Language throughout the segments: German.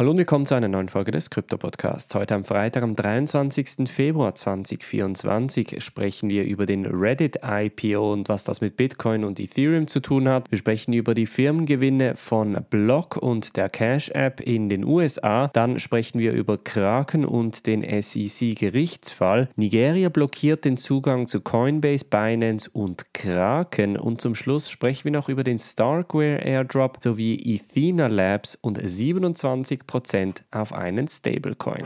Hallo und willkommen zu einer neuen Folge des Krypto-Podcasts. Heute am Freitag, am 23. Februar 2024, sprechen wir über den Reddit-IPO und was das mit Bitcoin und Ethereum zu tun hat. Wir sprechen über die Firmengewinne von Block und der Cash-App in den USA. Dann sprechen wir über Kraken und den SEC-Gerichtsfall. Nigeria blockiert den Zugang zu Coinbase, Binance und Kraken. Und zum Schluss sprechen wir noch über den Starkware Airdrop sowie Ethena Labs und 27 Prozent auf einen Stablecoin.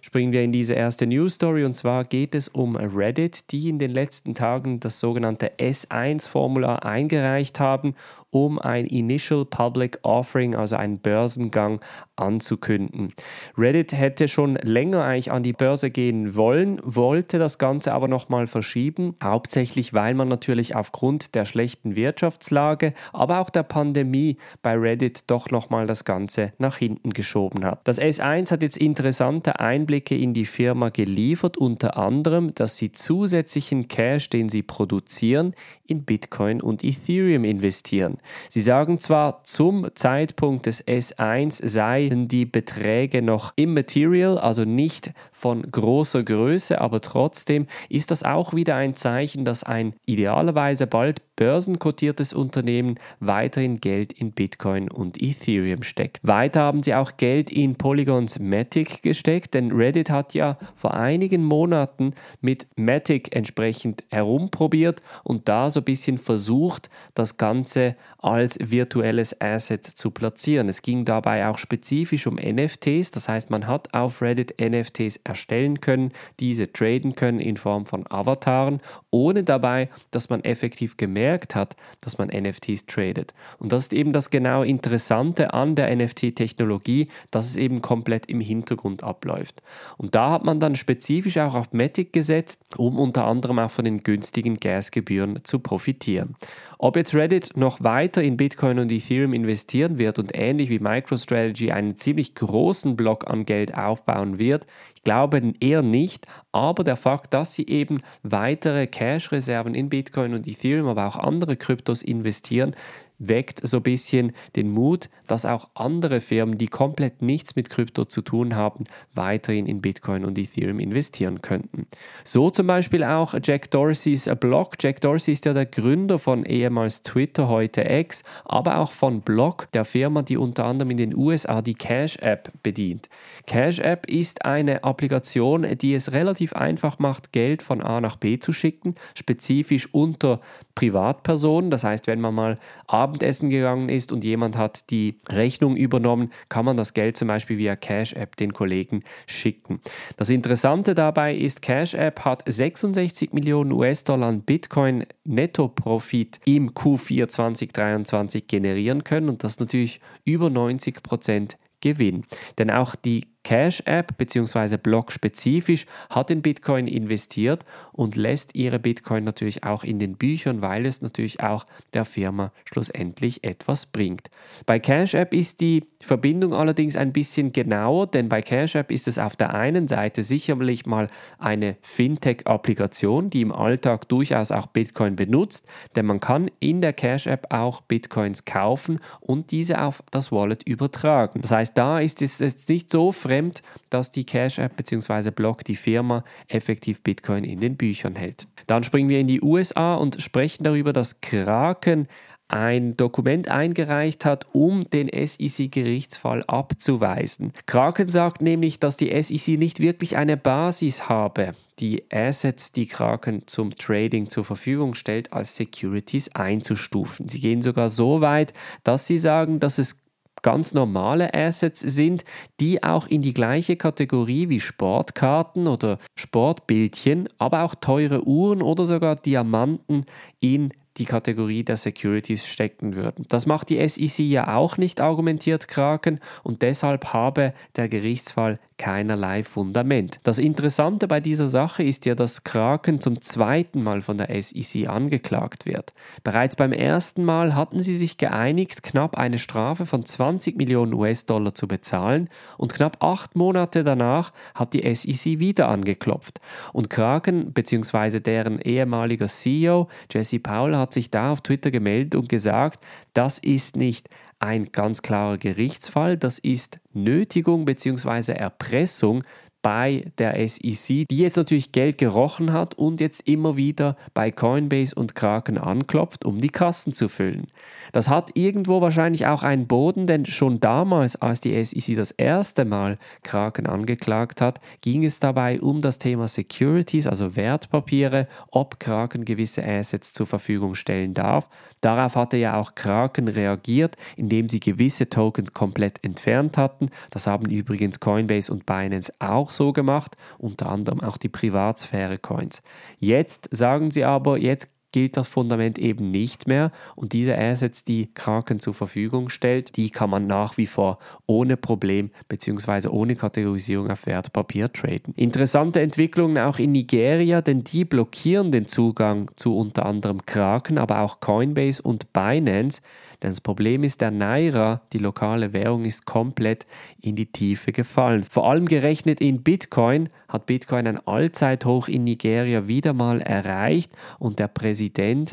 Springen wir in diese erste News Story und zwar geht es um Reddit, die in den letzten Tagen das sogenannte S1-Formular eingereicht haben, um ein Initial Public Offering, also einen Börsengang, anzukünden. Reddit hätte schon länger eigentlich an die Börse gehen wollen, wollte das Ganze aber nochmal verschieben, hauptsächlich weil man natürlich aufgrund der schlechten Wirtschaftslage, aber auch der Pandemie bei Reddit doch nochmal das Ganze nach hinten geschoben hat. Das S1 hat jetzt interessante Einblicke in die Firma geliefert, unter anderem, dass sie zusätzlichen Cash, den sie produzieren, in Bitcoin und Ethereum investieren. Sie sagen zwar, zum Zeitpunkt des S1 seien die Beträge noch immaterial, also nicht von großer Größe, aber trotzdem ist das auch wieder ein Zeichen, dass ein idealerweise bald börsenkotiertes Unternehmen weiterhin Geld in Bitcoin und Ethereum steckt. Weiter haben sie auch Geld in Polygons Matic gesteckt, denn Reddit hat ja vor einigen Monaten mit Matic entsprechend herumprobiert und da so ein bisschen versucht, das Ganze als virtuelles Asset zu platzieren. Es ging dabei auch spezifisch um NFTs, das heißt man hat auf Reddit NFTs erstellen können, diese traden können in Form von Avataren, ohne dabei, dass man effektiv gemerkt hat, dass man NFTs tradet. Und das ist eben das genau Interessante an der NFT-Technologie, dass es eben komplett im Hintergrund abläuft. Und da hat man dann spezifisch auch auf Matic gesetzt, um unter anderem auch von den günstigen Gasgebühren zu profitieren. Ob jetzt Reddit noch weiter in Bitcoin und Ethereum investieren wird und ähnlich wie MicroStrategy einen ziemlich großen Block an Geld aufbauen wird, ich glaube eher nicht, aber der Fakt, dass sie eben weitere Cash-Reserven in Bitcoin und Ethereum, aber auch andere Kryptos investieren, weckt so ein bisschen den Mut, dass auch andere Firmen, die komplett nichts mit Krypto zu tun haben, weiterhin in Bitcoin und Ethereum investieren könnten. So zum Beispiel auch Jack Dorseys Blog. Jack Dorsey ist ja der Gründer von ehemals Twitter, heute X, aber auch von Block, der Firma, die unter anderem in den USA die Cash App bedient. Cash App ist eine Applikation, die es relativ einfach macht, Geld von A nach B zu schicken, spezifisch unter Privatpersonen. Das heißt, wenn man mal Abendessen gegangen ist und jemand hat die Rechnung übernommen, kann man das Geld zum Beispiel via Cash App den Kollegen schicken. Das Interessante dabei ist, Cash App hat 66 Millionen US-Dollar an Bitcoin Nettoprofit im Q4 2023 generieren können und das natürlich über 90 Prozent Gewinn. Denn auch die Cash App bzw. Block spezifisch hat in Bitcoin investiert und lässt ihre Bitcoin natürlich auch in den Büchern, weil es natürlich auch der Firma schlussendlich etwas bringt. Bei Cash App ist die Verbindung allerdings ein bisschen genauer, denn bei Cash App ist es auf der einen Seite sicherlich mal eine Fintech-Applikation, die im Alltag durchaus auch Bitcoin benutzt, denn man kann in der Cash App auch Bitcoins kaufen und diese auf das Wallet übertragen. Das heißt, da ist es jetzt nicht so fremd, fremd, dass die Cash App bzw. Block die Firma effektiv Bitcoin in den Büchern hält. Dann springen wir in die USA und sprechen darüber, dass Kraken ein Dokument eingereicht hat, um den SEC-Gerichtsfall abzuweisen. Kraken sagt nämlich, dass die SEC nicht wirklich eine Basis habe, die Assets, die Kraken zum Trading zur Verfügung stellt, als Securities einzustufen. Sie gehen sogar so weit, dass sie sagen, dass es ganz normale Assets sind, die auch in die gleiche Kategorie wie Sportkarten oder Sportbildchen, aber auch teure Uhren oder sogar Diamanten in die Kategorie der Securities stecken würden. Das macht die SEC ja auch nicht, argumentiert Kraken, und deshalb habe der Gerichtsfall keinerlei Fundament. Das Interessante bei dieser Sache ist ja, dass Kraken zum zweiten Mal von der SEC angeklagt wird. Bereits beim ersten Mal hatten sie sich geeinigt, knapp eine Strafe von 20 Millionen US-Dollar zu bezahlen und knapp acht Monate danach hat die SEC wieder angeklopft. Und Kraken bzw. deren ehemaliger CEO Jesse Powell hat sich da auf Twitter gemeldet und gesagt, das ist nicht ein ganz klarer Gerichtsfall. Das ist Nötigung bzw. Erpressung bei der SEC, die jetzt natürlich Geld gerochen hat und jetzt immer wieder bei Coinbase und Kraken anklopft, um die Kassen zu füllen. Das hat irgendwo wahrscheinlich auch einen Boden, denn schon damals, als die SEC das erste Mal Kraken angeklagt hat, ging es dabei um das Thema Securities, also Wertpapiere, ob Kraken gewisse Assets zur Verfügung stellen darf. Darauf hatte ja auch Kraken reagiert, indem sie gewisse Tokens komplett entfernt hatten. Das haben übrigens Coinbase und Binance auch auch so gemacht, unter anderem auch die Privatsphäre-Coins. Jetzt sagen sie aber, jetzt gilt das Fundament eben nicht mehr und diese Assets, die Kraken zur Verfügung stellt, die kann man nach wie vor ohne Problem bzw. ohne Kategorisierung auf Wertpapier traden. Interessante Entwicklungen auch in Nigeria, denn die blockieren den Zugang zu unter anderem Kraken, aber auch Coinbase und Binance. Denn das Problem ist, der Naira, die lokale Währung, ist komplett in die Tiefe gefallen. Vor allem gerechnet in Bitcoin hat Bitcoin ein Allzeithoch in Nigeria wieder mal erreicht und der Präsident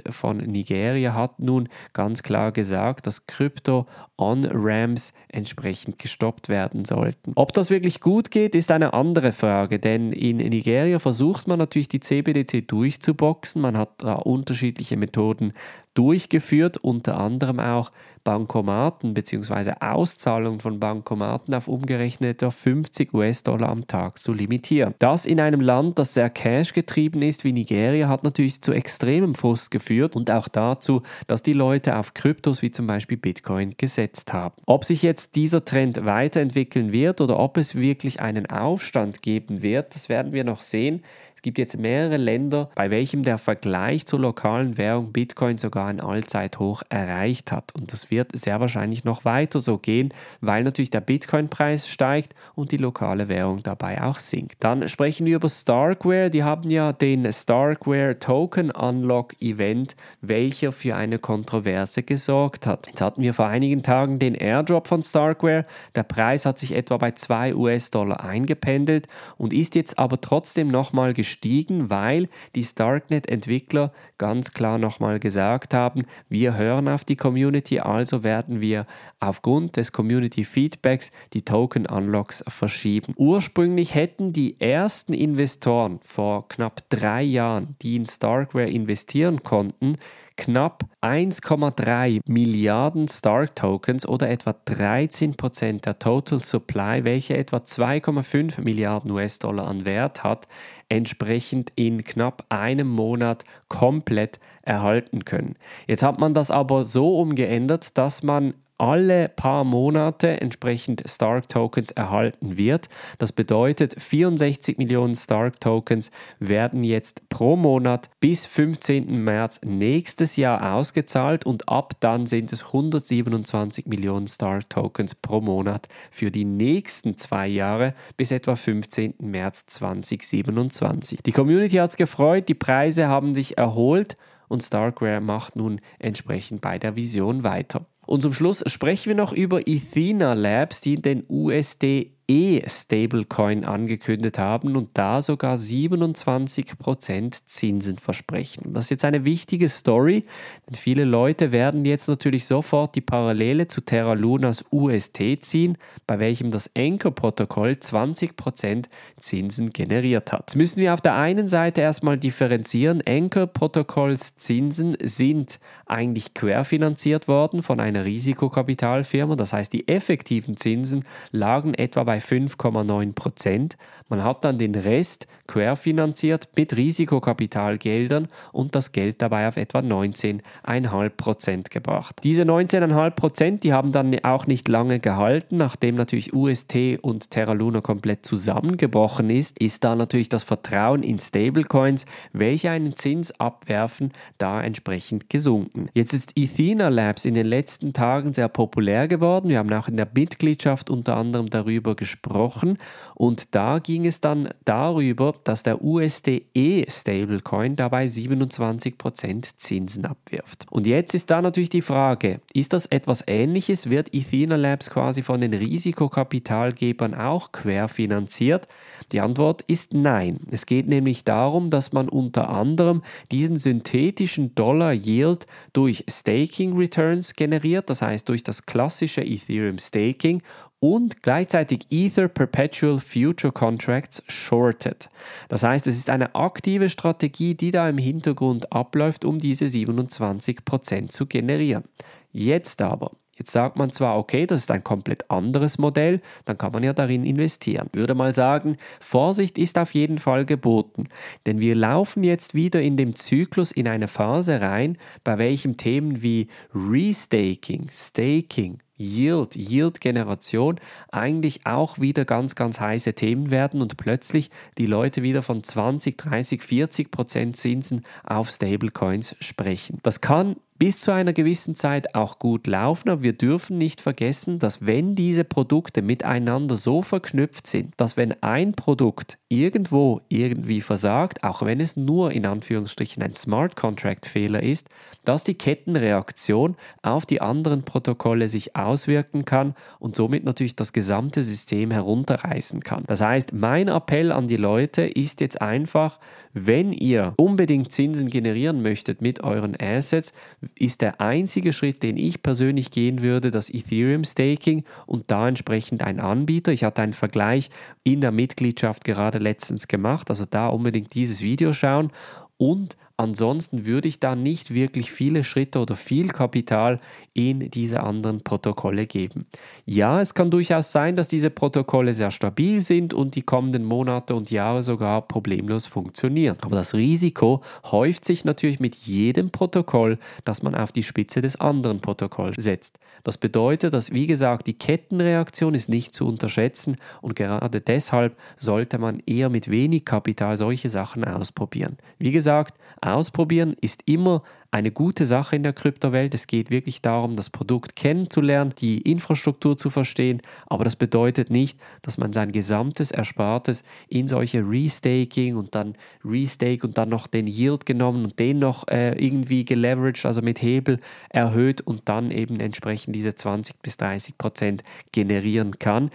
von Nigeria hat nun ganz klar gesagt, dass Krypto On-Ramps entsprechend gestoppt werden sollten. Ob das wirklich gut geht, ist eine andere Frage, denn in Nigeria versucht man natürlich die CBDC durchzuboxen. Man hat da unterschiedliche Methoden durchgeführt, unter anderem auch Bankomaten bzw. Auszahlungen von Bankomaten auf umgerechnet etwa 50 US-Dollar am Tag zu limitieren. Das in einem Land, das sehr cash getrieben ist wie Nigeria, hat natürlich zu extremem Frust geführt und auch dazu, dass die Leute auf Kryptos wie zum Beispiel Bitcoin gesetzt haben. Ob sich jetzt dieser Trend weiterentwickeln wird oder ob es wirklich einen Aufstand geben wird, das werden wir noch sehen gibt jetzt mehrere Länder, bei welchem der Vergleich zur lokalen Währung Bitcoin sogar ein Allzeithoch erreicht hat. Und das wird sehr wahrscheinlich noch weiter so gehen, weil natürlich der Bitcoin-Preis steigt und die lokale Währung dabei auch sinkt. Dann sprechen wir über Starkware. Die haben ja den Starkware Token Unlock Event, welcher für eine Kontroverse gesorgt hat. Jetzt hatten wir vor einigen Tagen den Airdrop von Starkware. Der Preis hat sich etwa bei 2 US-Dollar eingependelt und ist jetzt aber trotzdem nochmal gestiegen gestiegen, weil die Starknet-Entwickler ganz klar nochmal gesagt haben, wir hören auf die Community, also werden wir aufgrund des Community-Feedbacks die Token-Unlocks verschieben. Ursprünglich hätten die ersten Investoren vor knapp drei Jahren, die in Starkware investieren konnten, knapp 1,3 Milliarden Stark Tokens oder etwa 13% der Total Supply, welche etwa 2,5 Milliarden US-Dollar an Wert hat, entsprechend in knapp einem Monat komplett erhalten können. Jetzt hat man das aber so umgeändert, dass man alle paar Monate entsprechend Stark Tokens erhalten wird. Das bedeutet, 64 Millionen Stark Tokens werden jetzt pro Monat bis 15. März nächstes Jahr ausgezahlt und ab dann sind es 127 Millionen Stark Tokens pro Monat für die nächsten zwei Jahre bis etwa 15. März 2027. Die Community hat es gefreut, die Preise haben sich erholt und Starkware macht nun entsprechend bei der Vision weiter. Und zum Schluss sprechen wir noch über Ethena Labs, die den USD E-Stablecoin angekündigt haben und da sogar 27% Zinsen versprechen. Das ist jetzt eine wichtige Story, denn viele Leute werden jetzt natürlich sofort die Parallele zu Terra Lunas UST ziehen, bei welchem das Anchor-Protokoll 20% Zinsen generiert hat. Jetzt müssen wir auf der einen Seite erstmal differenzieren. Anchor-Protokolls Zinsen sind eigentlich querfinanziert worden von einer Risikokapitalfirma, das heißt die effektiven Zinsen lagen etwa bei bei 5,9 Prozent. Man hat dann den Rest querfinanziert mit Risikokapitalgeldern und das Geld dabei auf etwa 19,5 Prozent gebracht. Diese 19,5 Prozent, die haben dann auch nicht lange gehalten, nachdem natürlich UST und Terra Luna komplett zusammengebrochen ist, ist da natürlich das Vertrauen in Stablecoins, welche einen Zins abwerfen, da entsprechend gesunken. Jetzt ist Ethena Labs in den letzten Tagen sehr populär geworden. Wir haben auch in der Mitgliedschaft unter anderem darüber gesprochen, gesprochen und da ging es dann darüber, dass der USDE Stablecoin dabei 27% Zinsen abwirft. Und jetzt ist da natürlich die Frage, ist das etwas ähnliches? Wird Ethena Labs quasi von den Risikokapitalgebern auch querfinanziert? Die Antwort ist nein. Es geht nämlich darum, dass man unter anderem diesen synthetischen Dollar Yield durch Staking Returns generiert, das heißt durch das klassische Ethereum Staking und gleichzeitig Ether Perpetual Future Contracts shorted. Das heißt, es ist eine aktive Strategie, die da im Hintergrund abläuft, um diese 27% zu generieren. Jetzt aber, Jetzt sagt man zwar, okay, das ist ein komplett anderes Modell, dann kann man ja darin investieren. Ich würde mal sagen, Vorsicht ist auf jeden Fall geboten, denn wir laufen jetzt wieder in dem Zyklus in eine Phase rein, bei welchem Themen wie Restaking, Staking, Yield, Yield-Generation eigentlich auch wieder ganz, ganz heiße Themen werden und plötzlich die Leute wieder von 20, 30, 40 Prozent Zinsen auf Stablecoins sprechen. Das kann bis zu einer gewissen Zeit auch gut laufen, aber wir dürfen nicht vergessen, dass wenn diese Produkte miteinander so verknüpft sind, dass wenn ein Produkt irgendwo irgendwie versagt, auch wenn es nur in Anführungsstrichen ein Smart Contract Fehler ist, dass die Kettenreaktion auf die anderen Protokolle sich auswirken kann und somit natürlich das gesamte System herunterreißen kann. Das heißt, mein Appell an die Leute ist jetzt einfach, wenn ihr unbedingt Zinsen generieren möchtet mit euren Assets, ist der einzige Schritt, den ich persönlich gehen würde, das Ethereum Staking und da entsprechend ein Anbieter. Ich hatte einen Vergleich in der Mitgliedschaft gerade letztens gemacht, also da unbedingt dieses Video schauen und Ansonsten würde ich da nicht wirklich viele Schritte oder viel Kapital in diese anderen Protokolle geben. Ja, es kann durchaus sein, dass diese Protokolle sehr stabil sind und die kommenden Monate und Jahre sogar problemlos funktionieren. Aber das Risiko häuft sich natürlich mit jedem Protokoll, das man auf die Spitze des anderen Protokolls setzt. Das bedeutet, dass, wie gesagt, die Kettenreaktion ist nicht zu unterschätzen und gerade deshalb sollte man eher mit wenig Kapital solche Sachen ausprobieren. Wie gesagt, Ausprobieren ist immer eine gute Sache in der Kryptowelt. Es geht wirklich darum, das Produkt kennenzulernen, die Infrastruktur zu verstehen, aber das bedeutet nicht, dass man sein gesamtes Erspartes in solche Restaking und dann Restake und dann noch den Yield genommen und den noch äh, irgendwie geleveraged, also mit Hebel erhöht und dann eben entsprechend diese 20 bis 30 Prozent generieren kann.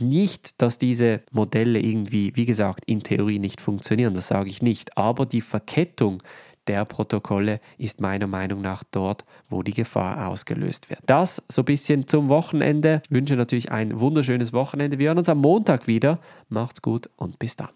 Nicht, dass diese Modelle irgendwie, wie gesagt, in Theorie nicht funktionieren, das sage ich nicht, aber die Verkettung der Protokolle ist meiner Meinung nach dort, wo die Gefahr ausgelöst wird. Das so ein bisschen zum Wochenende. Ich wünsche natürlich ein wunderschönes Wochenende. Wir hören uns am Montag wieder. Macht's gut und bis dann.